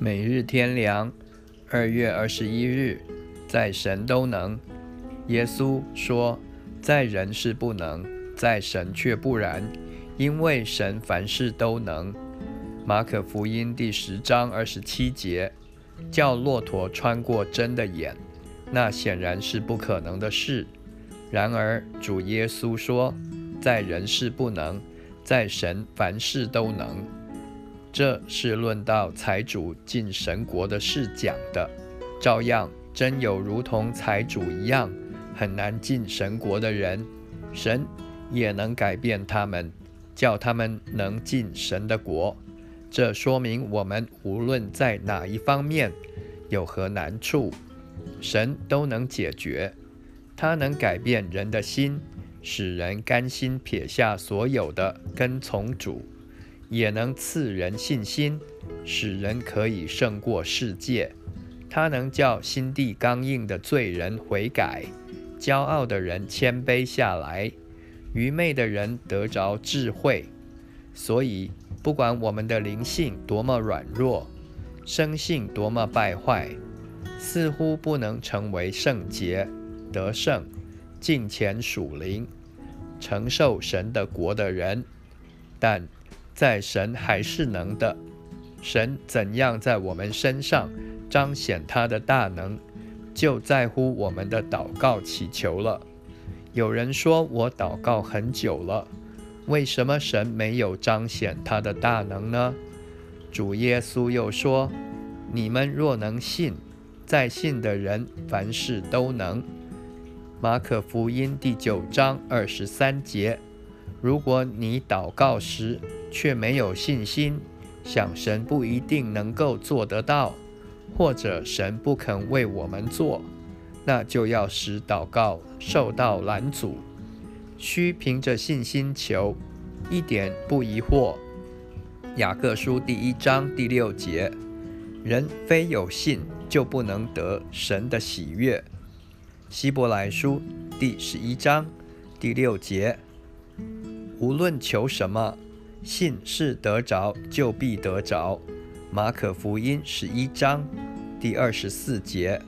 每日天粮，二月二十一日，在神都能。耶稣说，在人是不能，在神却不然，因为神凡事都能。马可福音第十章二十七节，叫骆驼穿过针的眼，那显然是不可能的事。然而主耶稣说，在人是不能，在神凡事都能。这是论到财主进神国的事讲的，照样真有如同财主一样很难进神国的人，神也能改变他们，叫他们能进神的国。这说明我们无论在哪一方面有何难处，神都能解决。他能改变人的心，使人甘心撇下所有的，跟从主。也能赐人信心，使人可以胜过世界。他能叫心地刚硬的罪人悔改，骄傲的人谦卑下来，愚昧的人得着智慧。所以，不管我们的灵性多么软弱，生性多么败坏，似乎不能成为圣洁、得胜、敬虔属灵、承受神的国的人，但。在神还是能的，神怎样在我们身上彰显他的大能，就在乎我们的祷告祈求了。有人说我祷告很久了，为什么神没有彰显他的大能呢？主耶稣又说：“你们若能信，在信的人凡事都能。”马可福音第九章二十三节。如果你祷告时却没有信心，想神不一定能够做得到，或者神不肯为我们做，那就要使祷告受到拦阻。需凭着信心求，一点不疑惑。雅各书第一章第六节：人非有信，就不能得神的喜悦。希伯来书第十一章第六节。无论求什么，信是得着，就必得着。马可福音十一章第二十四节。